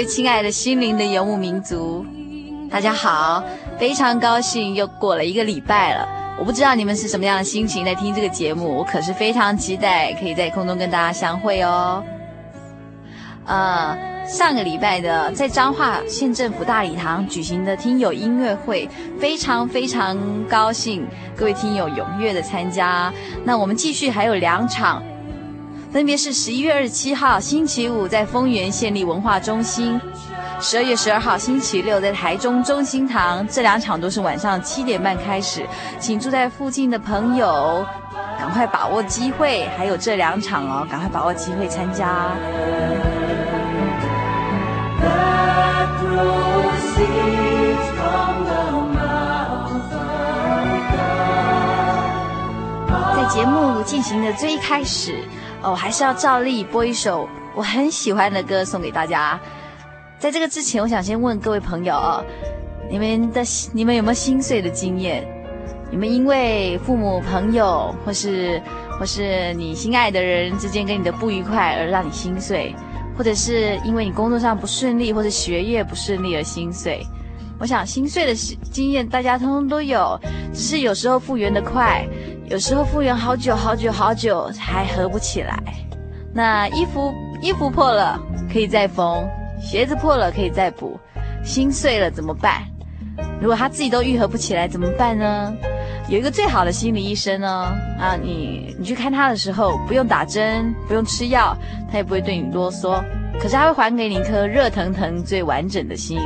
位亲爱的心灵的游牧民族，大家好！非常高兴又过了一个礼拜了。我不知道你们是什么样的心情在听这个节目，我可是非常期待可以在空中跟大家相会哦。呃，上个礼拜的在彰化县政府大礼堂举行的听友音乐会，非常非常高兴各位听友踊跃的参加。那我们继续还有两场，分别是十一月二十七号星期五在丰原县立文化中心。十二月十二号星期六在台中中心堂，这两场都是晚上七点半开始，请住在附近的朋友赶快把握机会，还有这两场哦，赶快把握机会参加。在节目进行的最开始哦，还是要照例播一首我很喜欢的歌送给大家。在这个之前，我想先问各位朋友哦，你们的你们有没有心碎的经验？你们因为父母、朋友，或是或是你心爱的人之间跟你的不愉快而让你心碎，或者是因为你工作上不顺利或者学业不顺利而心碎？我想心碎的经验大家通通都有，只是有时候复原得快，有时候复原好久好久好久还合不起来。那衣服衣服破了可以再缝。鞋子破了可以再补，心碎了怎么办？如果他自己都愈合不起来怎么办呢？有一个最好的心理医生呢，啊，你你去看他的时候，不用打针，不用吃药，他也不会对你啰嗦，可是他会还给你一颗热腾腾、最完整的心。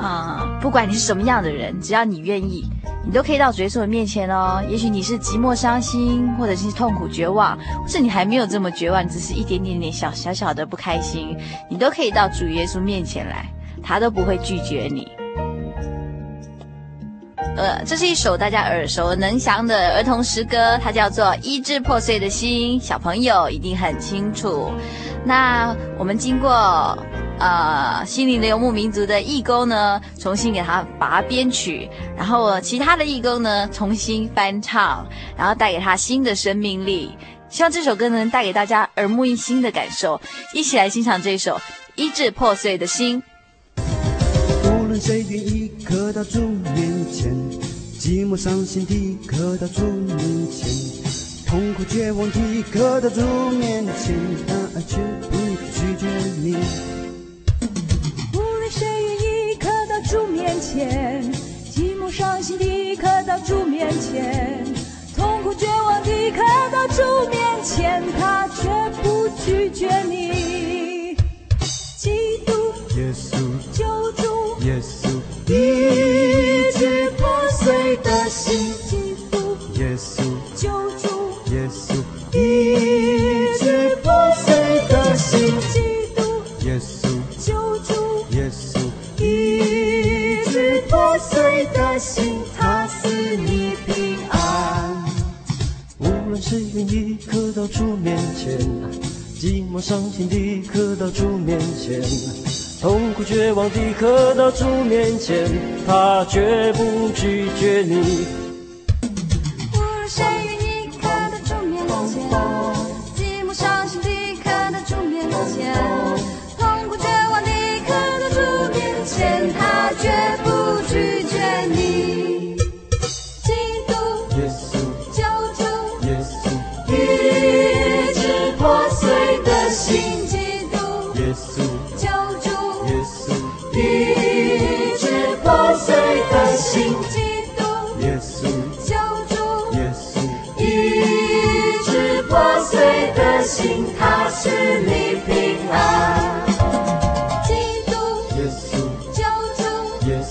啊，不管你是什么样的人，只要你愿意，你都可以到主耶稣的面前哦。也许你是寂寞伤心，或者是痛苦绝望，或是你还没有这么绝望，只是一点点点小小小的不开心，你都可以到主耶稣面前来，他都不会拒绝你。呃，这是一首大家耳熟能详的儿童诗歌，它叫做《医治破碎的心》，小朋友一定很清楚。那我们经过。呃，心灵的游牧民族的义工呢，重新给他把它编曲，然后其他的义工呢，重新翻唱，然后带给他新的生命力。希望这首歌能带给大家耳目一新的感受，一起来欣赏这首《医治破碎的心》。无论谁愿意可到主面前，寂寞伤心的可到主面前，痛苦绝望的可到主面前，但爱却不拒绝你。主面前，寂寞伤心的可到主面前，痛苦绝望的可到主面前，他却不拒绝你。基督，耶稣，救主，耶稣，医治破碎的心。基督，耶稣，救主，耶稣，医治破碎的心。一刻到主面前，寂寞伤心的刻到主面前，痛苦绝望的刻到主面前，他绝不拒绝你。心基督耶稣救主耶稣。一直破碎的心他使你平安。基督耶稣救主耶稣。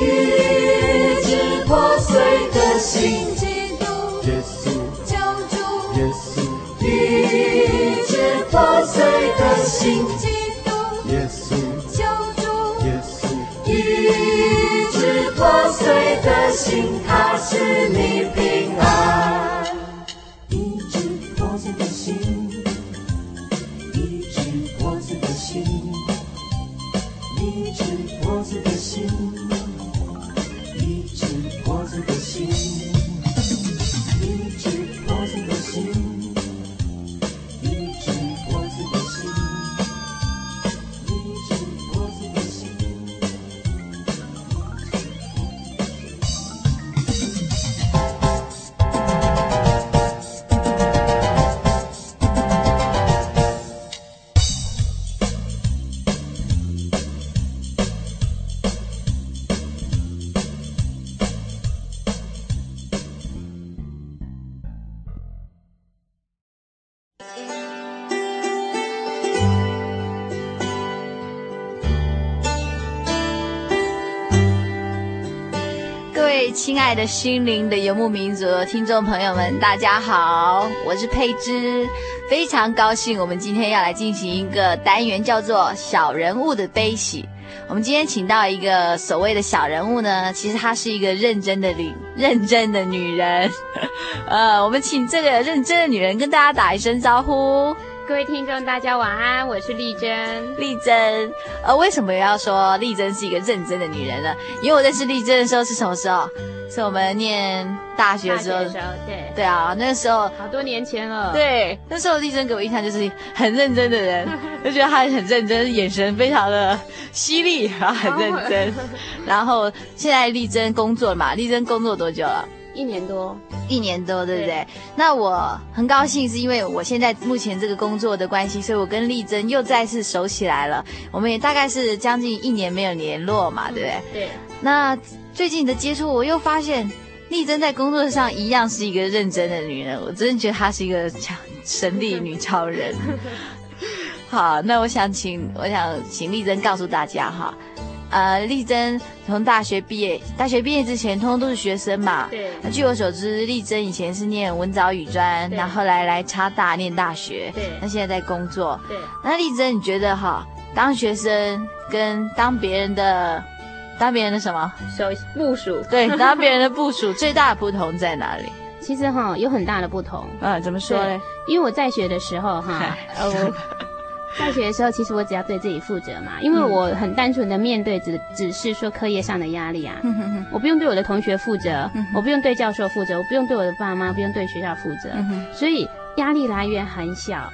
一直破碎的心基督救主一破碎的心的心，他使你平安。医治破碎的心，爱的心灵的游牧民族听众朋友们，大家好，我是佩芝，非常高兴我们今天要来进行一个单元，叫做“小人物的悲喜”。我们今天请到一个所谓的小人物呢，其实她是一个认真的女，认真的女人。呃，我们请这个认真的女人跟大家打一声招呼。各位听众，大家晚安，我是丽珍。丽珍，呃，为什么要说丽珍是一个认真的女人呢？因为我认识丽珍的时候是什么时候？是我们念大学的时候。大学的时候，对。对啊，那个时候。好多年前了。对，那时候丽珍给我印象就是很认真的人，就觉得她很认真，眼神非常的犀利，然后很认真。然后现在丽珍工作了嘛？丽珍工作多久了？一年多，一年多，对不对？对那我很高兴，是因为我现在目前这个工作的关系，所以我跟丽珍又再次熟起来了。我们也大概是将近一年没有联络嘛，对不对？对。那最近的接触，我又发现丽珍在工作上一样是一个认真的女人，我真的觉得她是一个强神力女超人。好，那我想请，我想请丽珍告诉大家哈。呃，丽珍从大学毕业，大学毕业之前，通通都是学生嘛。对。那据我所知，丽珍以前是念文藻语专，然后后来来插大念大学。对。那现在在工作。对。那丽珍，你觉得哈，当学生跟当别人的，当别人的什么？手部署。对，当别人的部署最大的不同在哪里？其实哈，有很大的不同。嗯，怎么说呢？因为我在学的时候哈，呃。在学的时候，其实我只要对自己负责嘛，因为我很单纯的面对只只是说课业上的压力啊，我不用对我的同学负责，我不用对教授负责，我不用对我的爸妈，不用对学校负责，所以压力来源很小。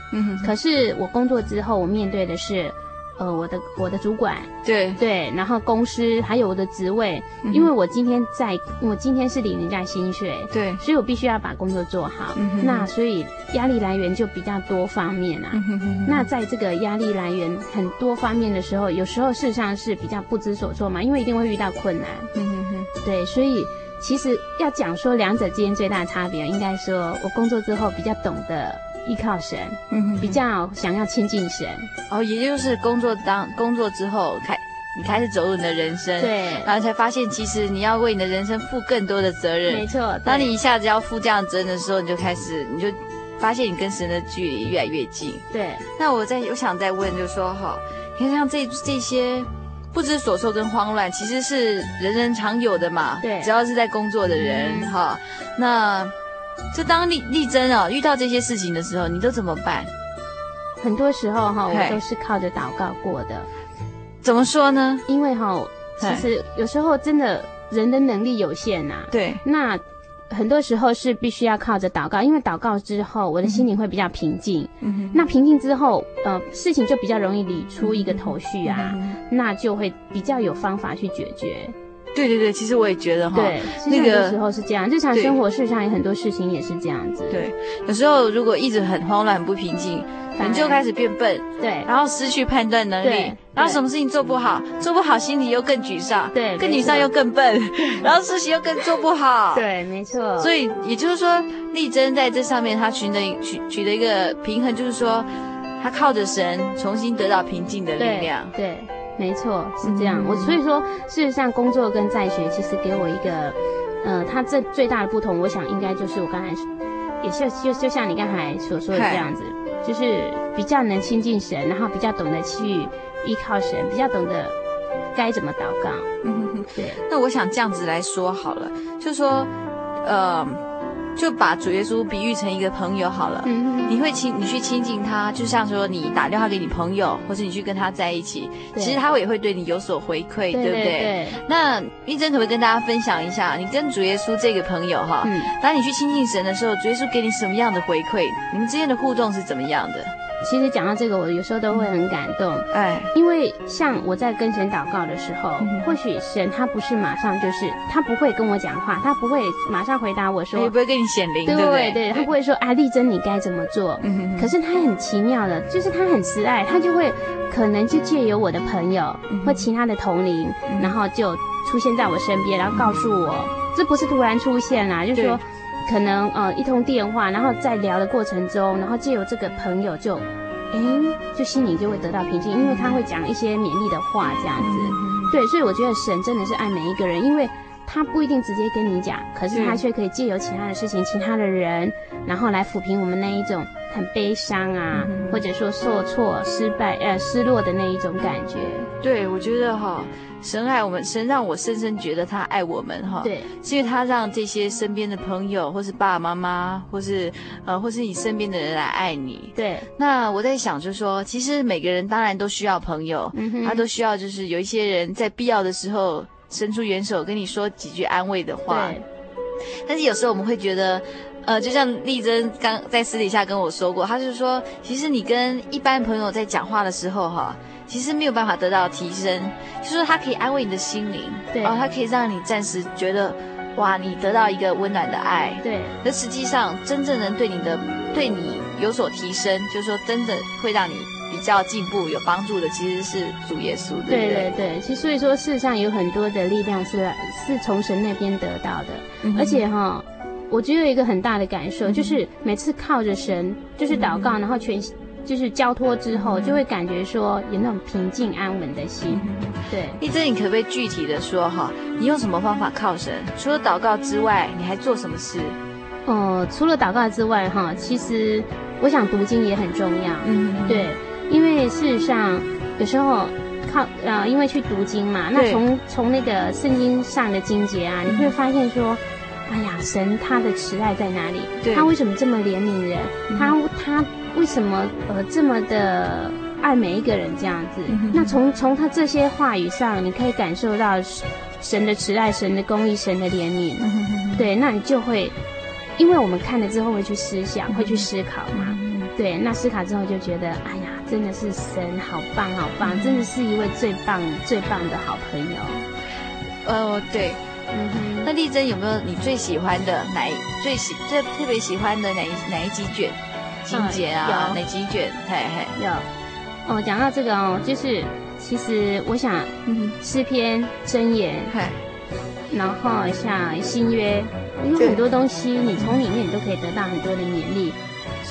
可是我工作之后，我面对的是。呃，我的我的主管，对对，然后公司还有我的职位，嗯、因为我今天在，我今天是领人家薪水，对，所以我必须要把工作做好。嗯、那所以压力来源就比较多方面啊。嗯、那在这个压力来源很多方面的时候，有时候事实上是比较不知所措嘛，因为一定会遇到困难。嗯哼哼，对，所以其实要讲说两者之间最大的差别，应该说我工作之后比较懂得。依靠神，嗯哼，比较想要亲近神，哦，也就是工作当工作之后开，你开始走入你的人生，对，然后才发现其实你要为你的人生负更多的责任，没错。当你一下子要负这样的责任的时候，你就开始，你就发现你跟神的距离越来越近，对。那我在我想再问，就是说哈，你看像这这些不知所措跟慌乱，其实是人人常有的嘛，对，只要是在工作的人哈、嗯，那。就当丽丽珍哦，遇到这些事情的时候，你都怎么办？很多时候哈，我都是靠着祷告过的。怎么说呢？因为哈，其实有时候真的人的能力有限呐、啊。对。那很多时候是必须要靠着祷告，因为祷告之后，我的心灵会比较平静。嗯。那平静之后，呃，事情就比较容易理出一个头绪啊，嗯、那就会比较有方法去解决。对对对，其实我也觉得哈，对，那个时候是这样，日常生活事上有很多事情也是这样子。对，有时候如果一直很慌乱、很不平静，人就开始变笨，对，然后失去判断能力，然后什么事情做不好，做不好心里又更沮丧，对，更沮丧又更笨，然后事情又更做不好，对，没错。所以也就是说，丽珍在这上面她取得取取得一个平衡，就是说，她靠着神重新得到平静的力量，对。对没错，是这样。嗯、我所以说，事实上，工作跟在学其实给我一个，呃，它这最大的不同，我想应该就是我刚才也是就就就像你刚才所说的这样子，就是比较能亲近神，然后比较懂得去依靠神，比较懂得该怎么祷告。嗯哼哼，对。那我想这样子来说好了，就是说，呃。就把主耶稣比喻成一个朋友好了，嗯、你会亲，你去亲近他，就像说你打电话给你朋友，或者你去跟他在一起，其实他也会对你有所回馈，对，对不对？对对，那玉珍可不可以跟大家分享一下，你跟主耶稣这个朋友哈，嗯、当你去亲近神的时候，主耶稣给你什么样的回馈？你们之间的互动是怎么样的？其实讲到这个，我有时候都会很感动，哎，因为像我在跟神祷告的时候，嗯、或许神他不是马上就是，他不会跟我讲话，他不会马上回答我说，也不会跟你显灵，对对对，对，他不会说啊，丽珍你该怎么做？可是他很奇妙的，就是他很慈爱，他就会可能就借由我的朋友或其他的同龄，嗯、然后就出现在我身边，然后告诉我，嗯、这不是突然出现啦，就是说。可能呃一通电话，然后在聊的过程中，然后借由这个朋友就，哎，就心里就会得到平静，因为他会讲一些勉励的话，这样子。对，所以我觉得神真的是爱每一个人，因为他不一定直接跟你讲，可是他却可以借由其他的事情、其他的人，然后来抚平我们那一种很悲伤啊，或者说受挫、失败、呃失落的那一种感觉。对，我觉得哈。神爱我们，神让我深深觉得他爱我们哈，对，是因为他让这些身边的朋友，或是爸爸妈妈，或是呃，或是你身边的人来爱你。对，那我在想，就是说，其实每个人当然都需要朋友，嗯，他都需要，就是有一些人在必要的时候伸出援手，跟你说几句安慰的话。对，但是有时候我们会觉得，呃，就像丽珍刚在私底下跟我说过，她就是说，其实你跟一般朋友在讲话的时候，哈。其实没有办法得到提升，就是说它可以安慰你的心灵，对，然后它可以让你暂时觉得，哇，你得到一个温暖的爱，对。那实际上，真正能对你的、对你有所提升，就是说，真的会让你比较进步、有帮助的，其实是主耶稣，对不对？对对对。其实所以说，世上有很多的力量是是从神那边得到的，嗯、而且哈，我觉得有一个很大的感受，嗯、就是每次靠着神，就是祷告，嗯、然后全。就是交托之后，就会感觉说有那种平静安稳的心。对，一珍，你可不可以具体的说哈？你用什么方法靠神？除了祷告之外，你还做什么事？哦、呃，除了祷告之外哈，其实我想读经也很重要。嗯，对，因为事实上有时候靠呃，因为去读经嘛，那从从那个圣经上的经节啊，你会发现说，哎呀，神他的慈爱在哪里？他为什么这么怜悯人？他他。为什么呃这么的爱每一个人这样子？嗯、那从从他这些话语上，你可以感受到神的慈爱、神的公义、神的怜悯。嗯、对，那你就会，因为我们看了之后会去思想，会去思考嘛。对，那思考之后就觉得，哎呀，真的是神好棒好棒，真的是一位最棒最棒的好朋友。哦，对，嗯哼。那丽珍有没有你最喜欢的哪一最喜最特别喜欢的哪一哪一几卷？经节啊，哪几卷？嘿嘿，有。哦，讲到这个哦，就是其实我想，诗篇、箴言，嘿，然后像新约，有很多东西，你从里面你都可以得到很多的勉励。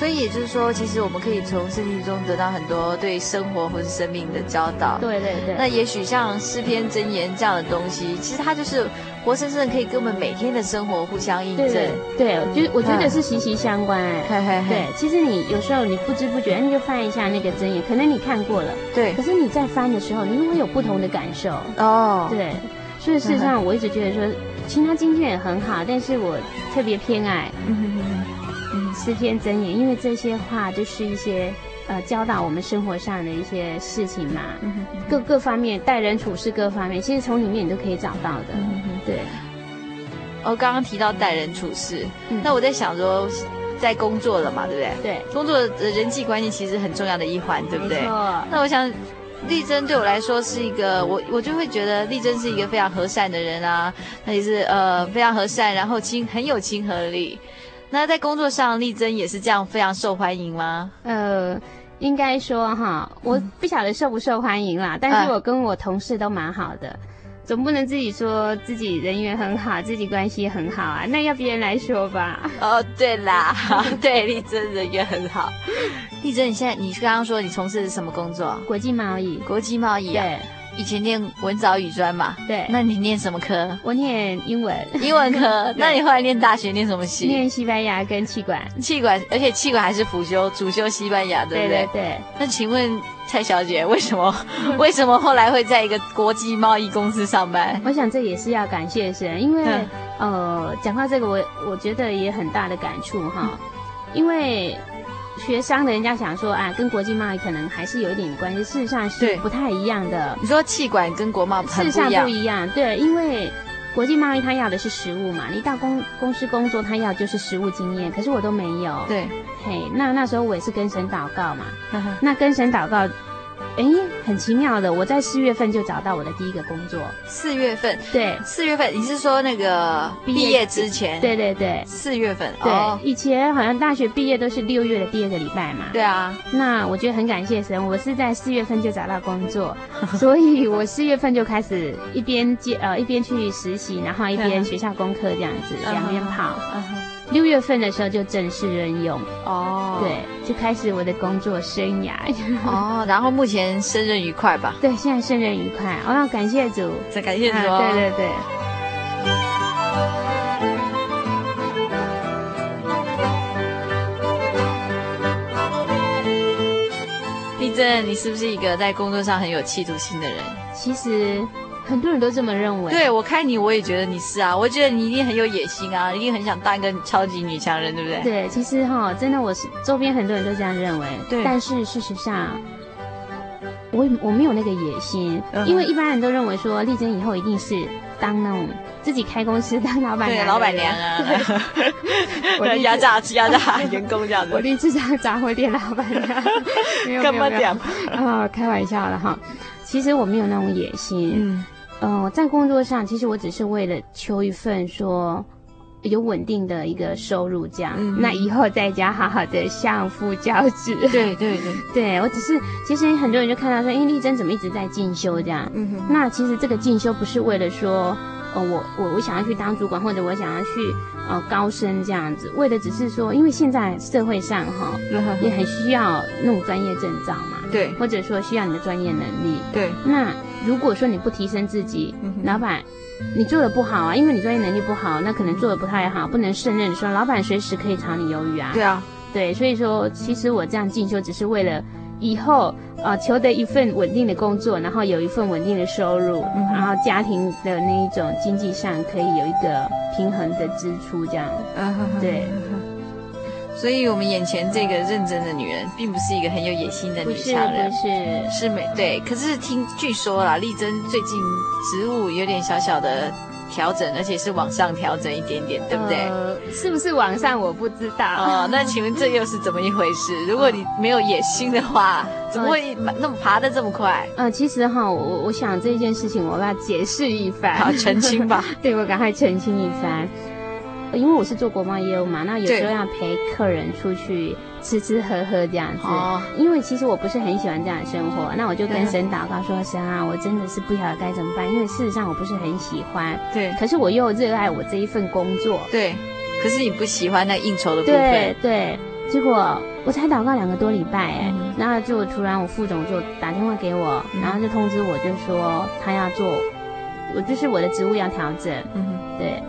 所以也就是说，其实我们可以从圣经中得到很多对生活或是生命的教导。对对对。那也许像诗篇、箴言这样的东西，其实它就是活生生的，可以跟我们每天的生活互相印证。对，对，就我觉得是息息相关。嘿嘿嘿。对，其实你有时候你不知不觉，你就翻一下那个箴言，可能你看过了。对。可是你在翻的时候，你会有不同的感受。哦。对。所以事实上，我一直觉得说，其他经卷也很好，但是我特别偏爱。嗯哼哼。诗篇箴言，因为这些话就是一些呃教导我们生活上的一些事情嘛，嗯、各各方面待人处事各方面，其实从里面你都可以找到的。嗯、对。哦，刚刚提到待人处事，嗯、那我在想说，在工作了嘛，对不对？对。工作的人际关系其实很重要的一环，对不对？没错。那我想，丽珍对我来说是一个，我我就会觉得丽珍是一个非常和善的人啊，那也是呃非常和善，然后亲很有亲和力。那在工作上，丽珍也是这样非常受欢迎吗？呃，应该说哈，我不晓得受不受欢迎啦，但是我跟我同事都蛮好的，总不能自己说自己人缘很好，自己关系很好啊，那要别人来说吧。哦，对啦，对，丽珍人缘很好。丽珍，你现在你刚刚说你从事的是什么工作？国际贸易。国际贸易啊。对。以前念文藻语专嘛，对。那你念什么科？我念英文，英文科。那你后来念大学念什么系？念西班牙跟气管。气管，而且气管还是辅修，主修西班牙，对不对？对对对。那请问蔡小姐，为什么 为什么后来会在一个国际贸易公司上班？我想这也是要感谢神，因为、嗯、呃，讲到这个，我我觉得也很大的感触哈，因为。学商的人家想说啊，跟国际贸易可能还是有一点关系，事实上是不太一样的。你说气管跟国贸事实上不一样，对，因为国际贸易他要的是实物嘛，你到公公司工作，他要就是实物经验，可是我都没有。对，嘿，那那时候我也是跟神祷告嘛，那跟神祷告。哎，很奇妙的，我在四月份就找到我的第一个工作。四月份，对，四月份，你是说那个毕业之前？对对对，四月份。对，哦、以前好像大学毕业都是六月的第二个礼拜嘛。对啊。那我觉得很感谢神，我是在四月份就找到工作，所以我四月份就开始一边接呃一边去实习，然后一边学校功课这样子，两边跑。六月份的时候就正式任用哦，对，就开始我的工作生涯哦。然后目前胜任愉快吧？对，现在胜任愉快。哦，要感谢主，再感谢主哦。对对对。立正，你是不是一个在工作上很有企图心的人？其实。很多人都这么认为。对，我看你，我也觉得你是啊。我觉得你一定很有野心啊，一定很想当一个超级女强人，对不对？对，其实哈，真的，我是周边很多人都这样认为。对。但是事实上，我我没有那个野心，嗯、因为一般人都认为说，丽珍以后一定是当那种自己开公司当老板娘。对，老板娘啊。我要压榨压榨员工这样子。我立志当杂货店老板娘。没有没有没有。啊，开玩笑了哈。其实我没有那种野心。嗯。嗯、呃，在工作上，其实我只是为了求一份说有稳定的一个收入，这样。嗯、那以后在家好好的相夫教子。对对对，对 我只是，其实很多人就看到说，哎，丽珍怎么一直在进修这样？嗯哼。那其实这个进修不是为了说，呃，我我我想要去当主管，或者我想要去呃高升这样子，为的只是说，因为现在社会上哈，也很需要那种专业证照嘛。对。或者说需要你的专业能力。对。那。如果说你不提升自己，嗯、老板，你做的不好啊，因为你专业能力不好，那可能做的不太好，不能胜任的时候，老板随时可以炒你鱿鱼啊。对啊，对，所以说，其实我这样进修只是为了以后啊、呃，求得一份稳定的工作，然后有一份稳定的收入，嗯、然后家庭的那一种经济上可以有一个平衡的支出，这样。对。所以，我们眼前这个认真的女人，并不是一个很有野心的女强人，不是，不是，是美对。可是听据说啦，丽珍最近职务有点小小的调整，而且是往上调整一点点，对不对？呃，是不是往上我不知道。哦，那请问这又是怎么一回事？如果你没有野心的话，怎么会那么爬得这么快？呃，其实哈，我我想这件事情我要解释一番，好，澄清吧。对，我赶快澄清一番。因为我是做国贸业务嘛，那有时候要陪客人出去吃吃喝喝这样子。哦。因为其实我不是很喜欢这样的生活，那我就跟神祷告说：“神啊，我真的是不晓得该怎么办，因为事实上我不是很喜欢。对。可是我又热爱我这一份工作。对。可是你不喜欢那应酬的部分。对对。结果我才祷告两个多礼拜，哎，然后就突然我副总就打电话给我，然后就通知我，就说他要做，我就是我的职务要调整。嗯。对。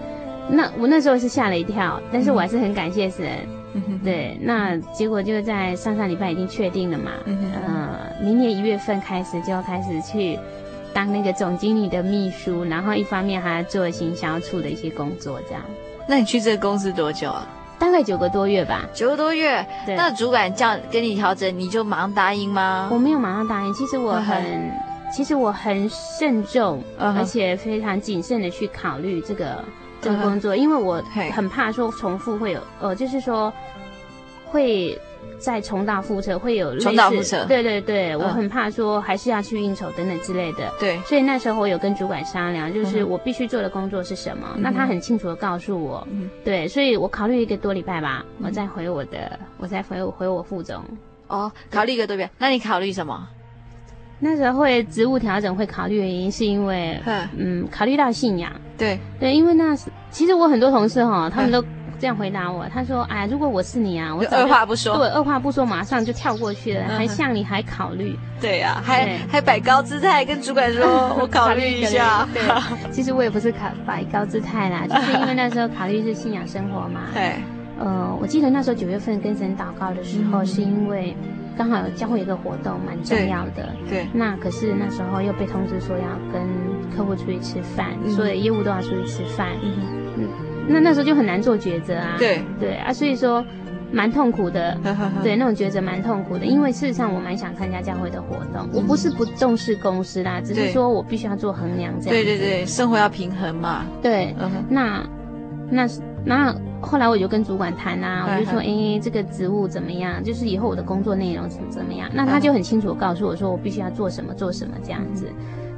那我那时候是吓了一跳，但是我还是很感谢神。嗯、对，那结果就在上上礼拜已经确定了嘛。嗯呃，明年一月份开始就要开始去当那个总经理的秘书，然后一方面还要做行销处的一些工作，这样。那你去这个公司多久啊？大概九个多月吧。九个多月。对。那主管叫跟你调整，你就马上答应吗？我没有马上答应，其实我很，嗯、其实我很慎重，嗯、而且非常谨慎的去考虑这个。这个工作，因为我很怕说重复会有，呃，就是说会再重蹈覆辙，会有类似重蹈覆辙。对对对，我很怕说还是要去应酬等等之类的。对，所以那时候我有跟主管商量，就是我必须做的工作是什么，那他很清楚的告诉我。对，所以我考虑一个多礼拜吧，我再回我的，我再回我回我副总。哦，考虑一个多礼拜，那你考虑什么？那时候会职务调整会考虑的原因，是因为，嗯，考虑到信仰。对对，因为那时其实我很多同事哈，他们都这样回答我，他说：“哎，如果我是你啊，我二话不说，对，二话不说，马上就跳过去了，还向你还考虑。”对呀，还还摆高姿态跟主管说：“我 考虑一下。”对，其实我也不是考摆高姿态啦，就是因为那时候考虑是信仰生活嘛。对，呃，我记得那时候九月份跟神祷告的时候，是因为。刚好有教会一个活动，蛮重要的。对。对，那可是那时候又被通知说要跟客户出去吃饭，嗯、所有业务都要出去吃饭。嗯嗯。那那时候就很难做抉择啊。对。对啊，所以说蛮痛苦的。对，那种抉择蛮痛苦的，因为事实上我蛮想参加教会的活动。嗯、我不是不重视公司啦，只是说我必须要做衡量这样。对对对，生活要平衡嘛。对。嗯、那那那。后来我就跟主管谈啊，我就说，哎，这个职务怎么样？就是以后我的工作内容是怎么样？那他就很清楚告诉我说，我必须要做什么，做什么这样子。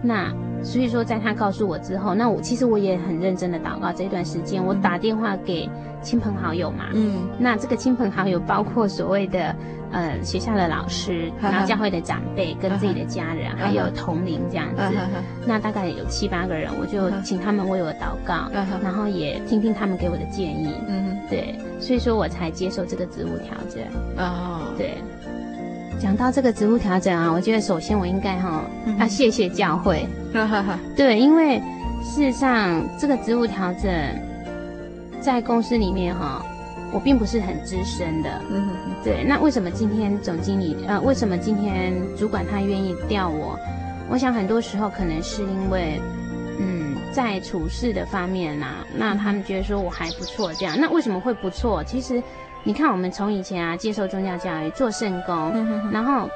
那所以说，在他告诉我之后，那我其实我也很认真的祷告这一段时间，我打电话给亲朋好友嘛。嗯。那这个亲朋好友包括所谓的呃学校的老师，然后教会的长辈，跟自己的家人，还有同龄这样子。那大概有七八个人，我就请他们为我祷告，然后也听听他们给我的建议。嗯。对，所以说我才接受这个职务调整。哦。对。讲到这个职务调整啊，我觉得首先我应该哈要谢谢教会，对，因为事实上这个职务调整在公司里面哈，我并不是很资深的，嗯，对。那为什么今天总经理呃，为什么今天主管他愿意调我？我想很多时候可能是因为嗯，在处事的方面呐，那他们觉得说我还不错这样。那为什么会不错？其实。你看，我们从以前啊接受宗教教育，做圣工，嗯、然后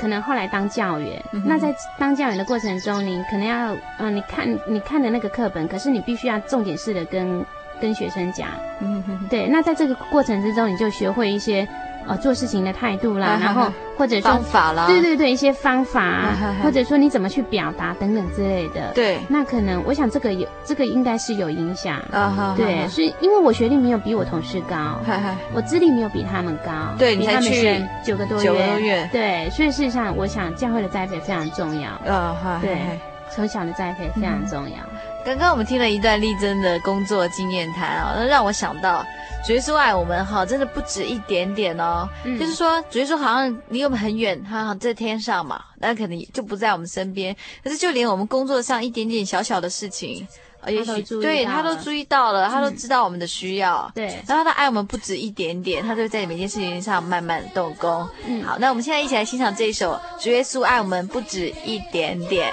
可能后来当教员。嗯、那在当教员的过程中，你可能要，嗯、呃，你看你看的那个课本，可是你必须要重点式的跟跟学生讲。嗯、对，那在这个过程之中，你就学会一些。呃，做事情的态度啦，然后或者说方法啦，对对对，一些方法，或者说你怎么去表达等等之类的。对，那可能我想这个有这个应该是有影响。啊对，是因为我学历没有比我同事高，我资历没有比他们高，对，你才去九个多月，九个多月，对，所以事实上，我想教会的栽培非常重要。啊对，从小的栽培非常重要。刚刚我们听了一段丽珍的工作经验谈啊，那让我想到。主耶稣爱我们哈，真的不止一点点哦。嗯、就是说，主耶稣好像离我们很远，他好像在天上嘛，那可能就不在我们身边。可是就连我们工作上一点点小小的事情，呃，也许对他都注意到了，他都知道我们的需要。嗯、对，然后他爱我们不止一点点，他就在每件事情上慢慢动工。嗯，好，那我们现在一起来欣赏这一首《主耶稣爱我们不止一点点》。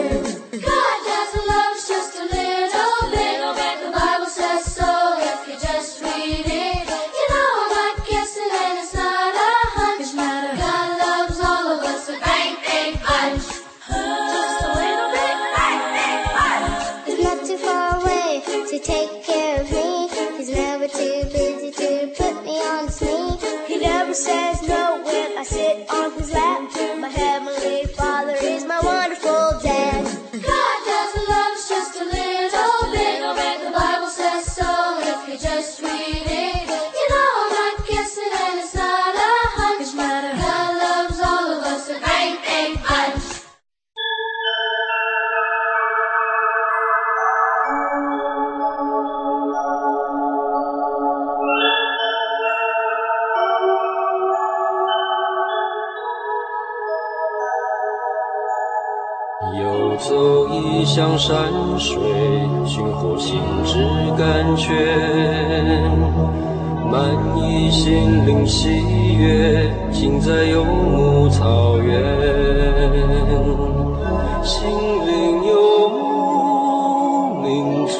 心灵游牧民族，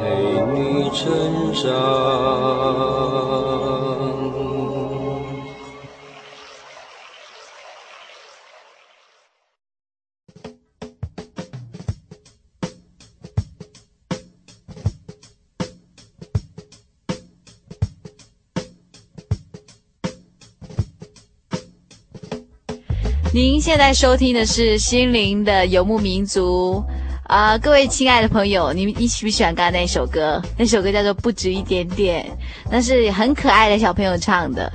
陪你成长。您现在收听的是心灵的游牧民族啊、各位亲爱的朋友，你你喜不喜欢刚刚那首歌？那首歌叫做《不止一点点》，那是很可爱的小朋友唱的。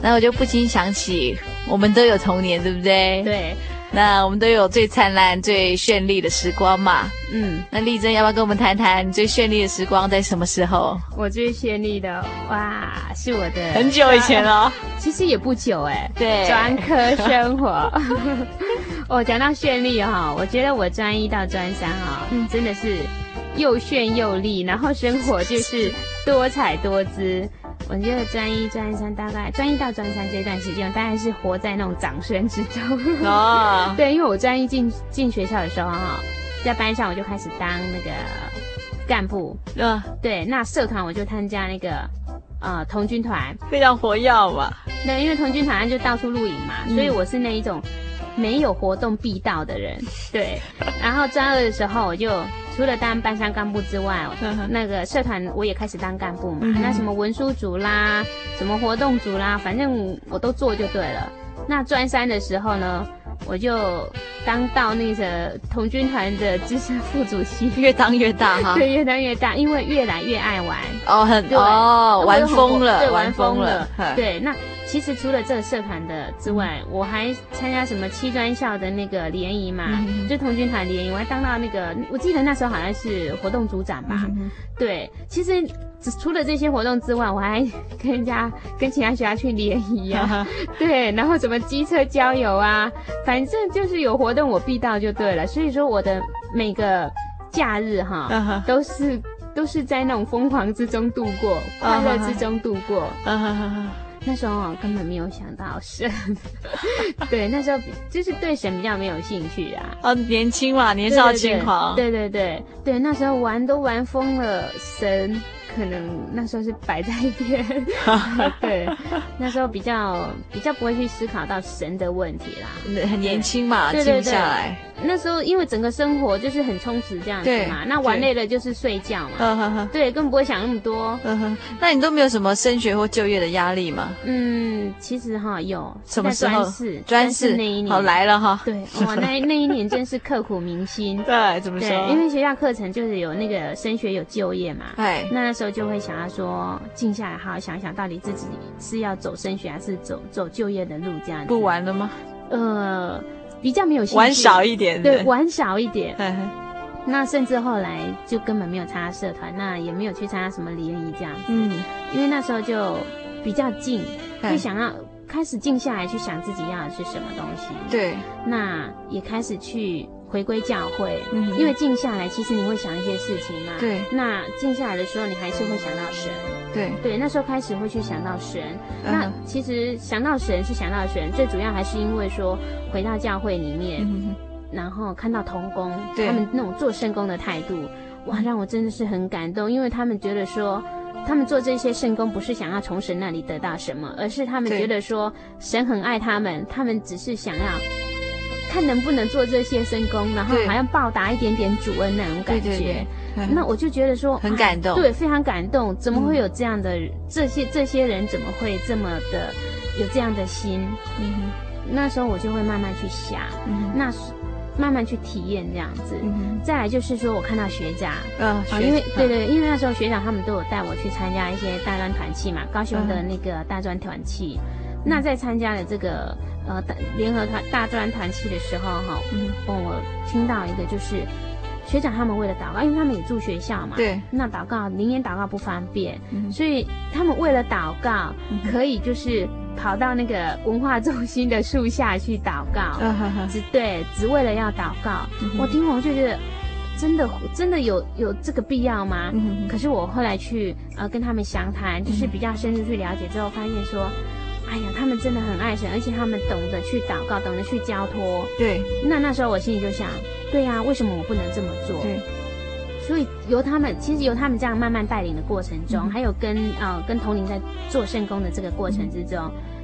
那我就不禁想起，我们都有童年，对不对？对。那我们都有最灿烂、最绚丽的时光嘛。嗯。那丽珍要不要跟我们谈谈最绚丽的时光在什么时候？我最绚丽的哇，是我的很久以前了。其实也不久哎。对。专科生活。哦讲到绚丽哈，我觉得我专一到专三啊，嗯，真的是又炫又丽，然后生活就是多彩多姿。我觉得专一、专三大概专一到专三这段时间，我大概是活在那种掌声之中。哦，对，因为我专一进进学校的时候哈，在班上我就开始当那个干部。嗯，对，那社团我就参加那个呃童军团，非常活跃嘛。对，因为童军团就到处露营嘛，嗯、所以我是那一种没有活动必到的人。对，然后专二的时候我就。除了当班上干部之外，那个社团我也开始当干部嘛。那什么文书组啦，什么活动组啦，反正我都做就对了。那专三的时候呢，我就当到那个童军团的资深副主席，越当越大哈。对，越当越大，因为越来越爱玩。哦，很对哦，玩疯了，对，玩疯了。对，那。其实除了这个社团的之外，我还参加什么七专校的那个联谊嘛，嗯、就童军团联谊，我还当到那个，我记得那时候好像是活动组长吧。嗯、对，其实除了这些活动之外，我还跟人家跟其他学校去联谊啊。对，然后什么机车郊游啊，反正就是有活动我必到就对了。所以说我的每个假日哈，都是都是在那种疯狂之中度过，快乐之中度过。那时候根本没有想到神，对，那时候就是对神比较没有兴趣啊。哦，年轻嘛，年少轻狂。对对对对，那时候玩都玩疯了，神。可能那时候是摆在一边，对，那时候比较比较不会去思考到神的问题啦，很年轻嘛，静下来。那时候因为整个生活就是很充实这样子嘛，那玩累了就是睡觉嘛，对，根本不会想那么多。那你都没有什么升学或就业的压力吗？嗯，其实哈有，什么时候？专四，专四那一年，好来了哈。对，哇，那那一年真是刻苦铭心。对，怎么说？因为学校课程就是有那个升学有就业嘛，哎，那那时候。就会想要说静下来，好好想一想，到底自己是要走升学还是走走就业的路这样子。不玩了吗？呃，比较没有兴趣。玩少一点。对，玩少一点。那甚至后来就根本没有参加社团，那也没有去参加什么联谊这样子。嗯。因为那时候就比较静，会想要开始静下来去想自己要的是什么东西。对。那也开始去。回归教会，嗯，因为静下来，其实你会想一些事情嘛。对。那静下来的时候，你还是会想到神。对。对，那时候开始会去想到神。那其实想到神是想到神，最主要还是因为说回到教会里面，然后看到童工他们那种做圣工的态度，哇，让我真的是很感动，因为他们觉得说，他们做这些圣工不是想要从神那里得到什么，而是他们觉得说神很爱他们，他们只是想要。看能不能做这些深功，然后好像报答一点点主恩那种感觉。对对对对，那我就觉得说很感动，对，非常感动。怎么会有这样的、嗯、这些这些人？怎么会这么的有这样的心？嗯哼，那时候我就会慢慢去想，嗯、那慢慢去体验这样子。嗯、再来就是说我看到学长，嗯、呃，因为对对，因为那时候学长他们都有带我去参加一些大专团契嘛，高雄的那个大专团契。嗯那在参加了这个呃联合团大专团契的时候哈，嗯，我听到一个就是学长他们为了祷告，因为他们也住学校嘛，对，那祷告灵言祷告不方便，嗯，所以他们为了祷告，嗯，可以就是跑到那个文化中心的树下去祷告，只对，只为了要祷告。嗯，我听我就觉得真的真的有有这个必要吗？嗯，可是我后来去呃跟他们详谈，就是比较深入去了解之后，发现说。哎呀，他们真的很爱神，而且他们懂得去祷告，懂得去交托。对。那那时候我心里就想，对呀、啊，为什么我不能这么做？对。所以由他们，其实由他们这样慢慢带领的过程中，嗯、还有跟呃跟同龄在做圣工的这个过程之中，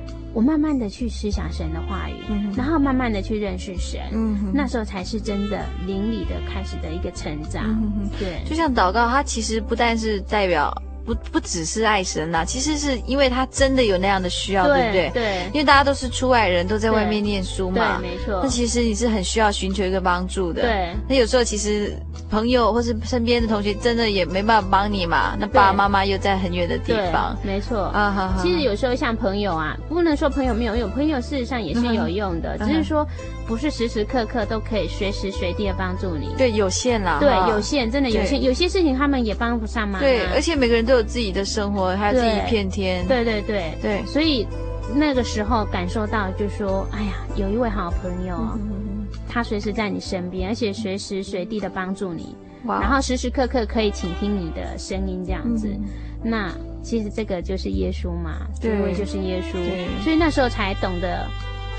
嗯、我慢慢的去思想神的话语，嗯、然后慢慢的去认识神。嗯。那时候才是真的灵里的开始的一个成长。嗯。对。就像祷告，它其实不但是代表。不不只是爱神呐、啊，其实是因为他真的有那样的需要，对，对不对？对，因为大家都是出外人，都在外面念书嘛，对，没错。那其实你是很需要寻求一个帮助的，对。那有时候其实朋友或是身边的同学真的也没办法帮你嘛，那爸爸妈妈又在很远的地方，没错啊。好好。其实有时候像朋友啊，不能说朋友没有用，朋友事实上也是有用的，嗯、只是说不是时时刻刻都可以随时随地的帮助你，对，有限啦，对，有限，真的有限，有些事情他们也帮不上忙、啊，对，而且每个人都有自己的生活，还有自己一片天，对对对。对，对，所以那个时候感受到，就说，哎呀，有一位好朋友，嗯、他随时在你身边，而且随时随地的帮助你，哇。然后时时刻刻可以倾听你的声音，这样子，嗯、那其实这个就是耶稣嘛，这位就是耶稣，对。所以那时候才懂得。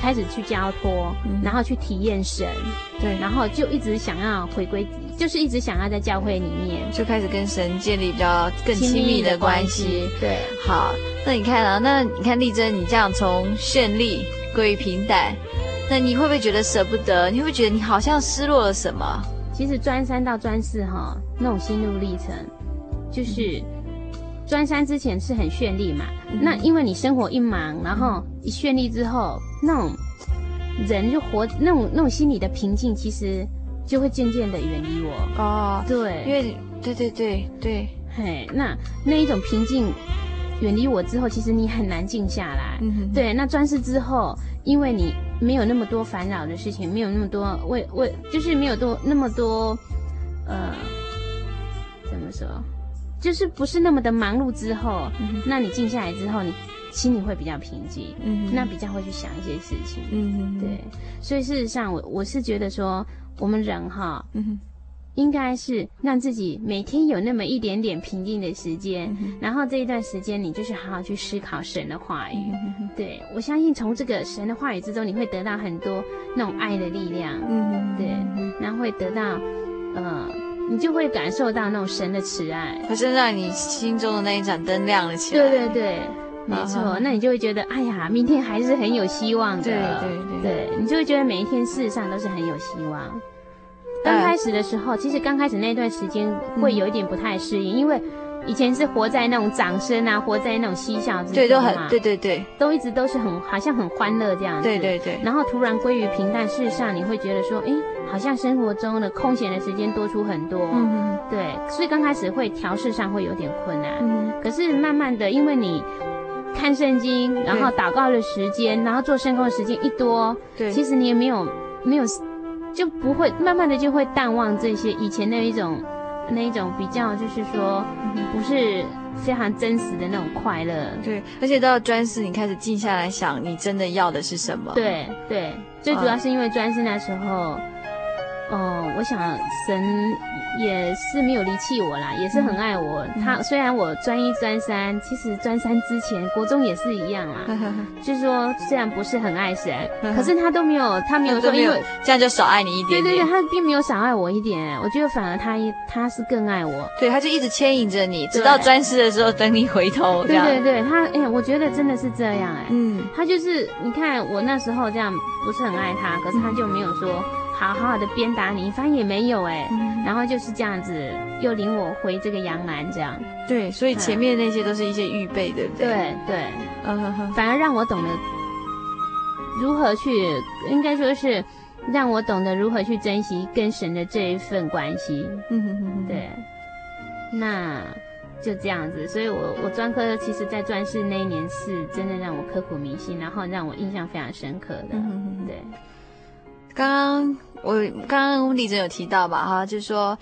开始去交托，然后去体验神，对，然后就一直想要回归，就是一直想要在教会里面，就开始跟神建立比较更亲密的关系。对，好，那你看啊，那你看丽珍，你这样从绚丽归于平淡，那你会不会觉得舍不得？你会不会觉得你好像失落了什么？其实专三到专四哈，那种心路历程，就是专三之前是很绚丽嘛，嗯、那因为你生活一忙，然后一绚丽之后。那种人就活那种那种心理的平静，其实就会渐渐的远离我哦。对，因为对对对对，嘿，那那一种平静远离我之后，其实你很难静下来。嗯哼，对，那专四之后，因为你没有那么多烦恼的事情，没有那么多为为，就是没有多那么多呃，怎么说，就是不是那么的忙碌之后，嗯、那你静下来之后，你。心里会比较平静，嗯，那比较会去想一些事情，嗯，对，所以事实上我，我我是觉得说，我们人哈，嗯哼，应该是让自己每天有那么一点点平静的时间，嗯、然后这一段时间你就是好好去思考神的话语，嗯、对，我相信从这个神的话语之中，你会得到很多那种爱的力量，嗯，对，然后会得到，呃，你就会感受到那种神的慈爱，可是让你心中的那一盏灯亮了起来，对对对。没错，那你就会觉得，哎呀，明天还是很有希望的。对对对，对，你就会觉得每一天事实上都是很有希望。刚开始的时候，其实刚开始那段时间会有一点不太适应，因为以前是活在那种掌声啊，活在那种嬉笑之中嘛。对，都很对对对，都一直都是很好像很欢乐这样子。对对对。然后突然归于平淡，事实上你会觉得说，哎，好像生活中的空闲的时间多出很多。嗯。对，所以刚开始会调试上会有点困难。嗯。可是慢慢的，因为你。看圣经，然后祷告的时间，然后做圣工的时间一多，对，其实你也没有没有，就不会慢慢的就会淡忘这些以前那一种那一种比较，就是说不是非常真实的那种快乐。对，而且到专四，你开始静下来想，你真的要的是什么？对对，最主要是因为专四那时候，哦、呃，我想神。也是没有离弃我啦，也是很爱我。嗯、他虽然我专一专三，其实专三之前国中也是一样啦。就是说虽然不是很爱神，可是他都没有，他没有说因为这样就少爱你一点点。对对对，他并没有少爱我一点。我觉得反而他他是更爱我。对，他就一直牵引着你，直到专四的时候等你回头。对对对，他哎、欸，我觉得真的是这样哎、欸。嗯，他就是你看我那时候这样不是很爱他，可是他就没有说。好好好的鞭打你，反正也没有哎，嗯、然后就是这样子，又领我回这个杨澜，这样。对，所以前面那些都是一些预备，对不对？对对，嗯哼哼，反而让我懂得如何去，应该说是让我懂得如何去珍惜跟神的这一份关系。嗯哼哼，对，那就这样子，所以我我专科其实，在专四那一年是真的让我刻骨铭心，然后让我印象非常深刻的，嗯、哼哼对。刚刚我刚刚丽珍有提到吧，哈，就是说。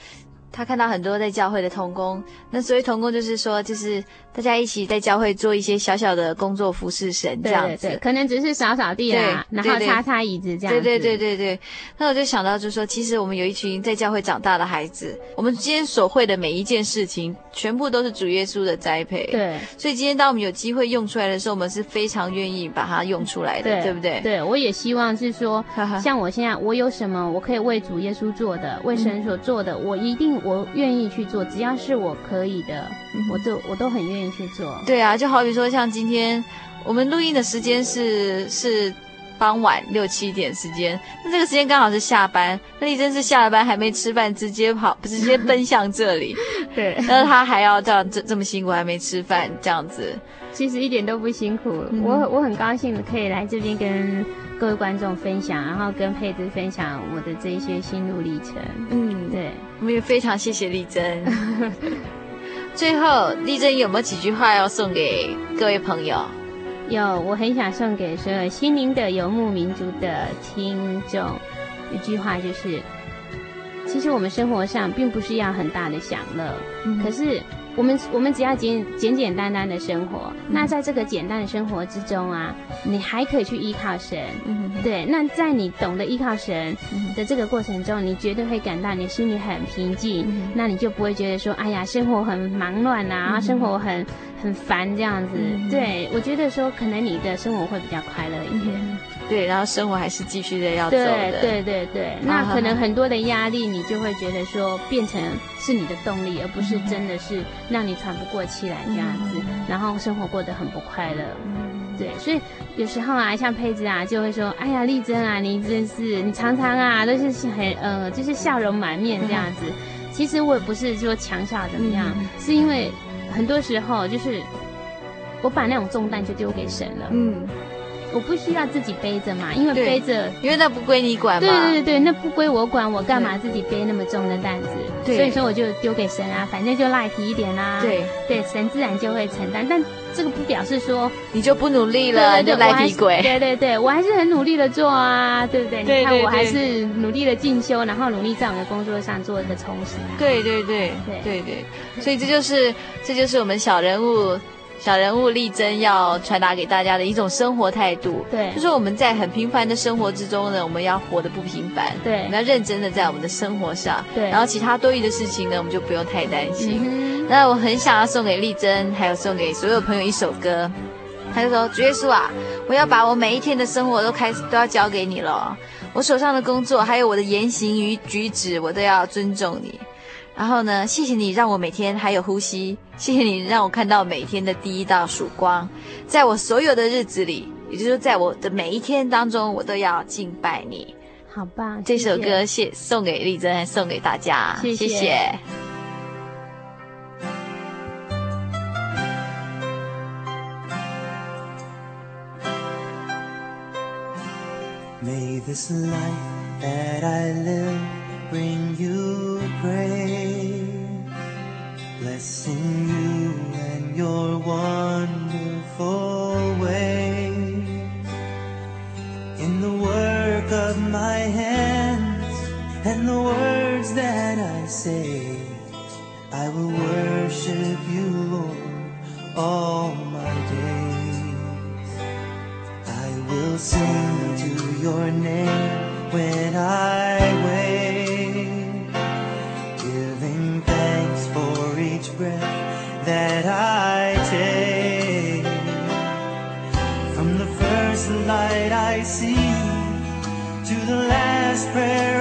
他看到很多在教会的童工，那所谓童工就是说，就是大家一起在教会做一些小小的工作，服侍神这样子，对对对，可能只是扫扫地啦，然后擦擦椅子这样子。对对对对对。那我就想到，就是说，其实我们有一群在教会长大的孩子，我们今天所会的每一件事情，全部都是主耶稣的栽培。对。所以今天当我们有机会用出来的时候，我们是非常愿意把它用出来的，对，对不对？对，我也希望是说，像我现在，我有什么我可以为主耶稣做的，为神所做的，嗯、我一定。我愿意去做，只要是我可以的，我都我都很愿意去做。对啊，就好比说像今天我们录音的时间是是傍晚六七点时间，那这个时间刚好是下班，那丽珍是下了班还没吃饭，直接跑，直接奔向这里。对，那他还要这样这这么辛苦，还没吃饭这样子。其实一点都不辛苦，嗯、我我很高兴可以来这边跟各位观众分享，然后跟佩芝分享我的这一些心路历程。嗯，对，我们也非常谢谢丽珍。最后，丽珍有没有几句话要送给各位朋友？有，我很想送给所有心灵的游牧民族的听众一句话，就是：其实我们生活上并不是要很大的享乐，嗯、可是。我们我们只要简简简单单的生活，那在这个简单的生活之中啊，你还可以去依靠神，嗯、对。那在你懂得依靠神的这个过程中，你绝对会感到你心里很平静，嗯、那你就不会觉得说，哎呀，生活很忙乱啊，嗯、生活很很烦这样子。嗯、对，我觉得说，可能你的生活会比较快乐一点。嗯对，然后生活还是继续的要走的。对对对对，那可能很多的压力，你就会觉得说变成是你的动力，而不是真的是让你喘不过气来这样子，嗯、然后生活过得很不快乐。嗯、对，所以有时候啊，像佩芝啊，就会说：“哎呀，丽珍啊，你真是，你常常啊都是很呃，就是笑容满面这样子。嗯”其实我也不是说强笑怎么样，嗯、是因为很多时候就是我把那种重担就丢给神了。嗯。我不需要自己背着嘛，因为背着，因为那不归你管嘛。对对对对，那不归我管，我干嘛自己背那么重的担子？对，所以说我就丢给神啊，反正就赖皮一点啦、啊。对对，神自然就会承担。但这个不表示说你就不努力了，就赖皮鬼。对对对，我还是很努力的做啊，对不对？你看我还是努力的进修，然后努力在我的工作上做一个充实、啊。对对对对对对，所以这就是这就是我们小人物。小人物丽珍要传达给大家的一种生活态度，对，就是我们在很平凡的生活之中呢，我们要活得不平凡，对，我们要认真的在我们的生活上，对，然后其他多余的事情呢，我们就不用太担心。嗯、那我很想要送给丽珍，还有送给所有朋友一首歌，他就说：“主耶稣啊，我要把我每一天的生活都开始都要交给你了，我手上的工作，还有我的言行与举止，我都要尊重你。”然后呢，谢谢你让我每天还有呼吸，谢谢你让我看到每天的第一道曙光，在我所有的日子里，也就是在我的每一天当中，我都要敬拜你。好棒！这首歌谢送给丽珍，送给大家，谢谢。谢谢 May this life that I live bring you say, I will worship you, Lord, all my days. I will sing to your name when I wake. Giving thanks for each breath that I take from the first light I see to the last prayer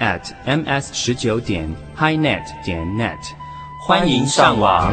at ms 十九点 highnet 点 net，欢迎上网。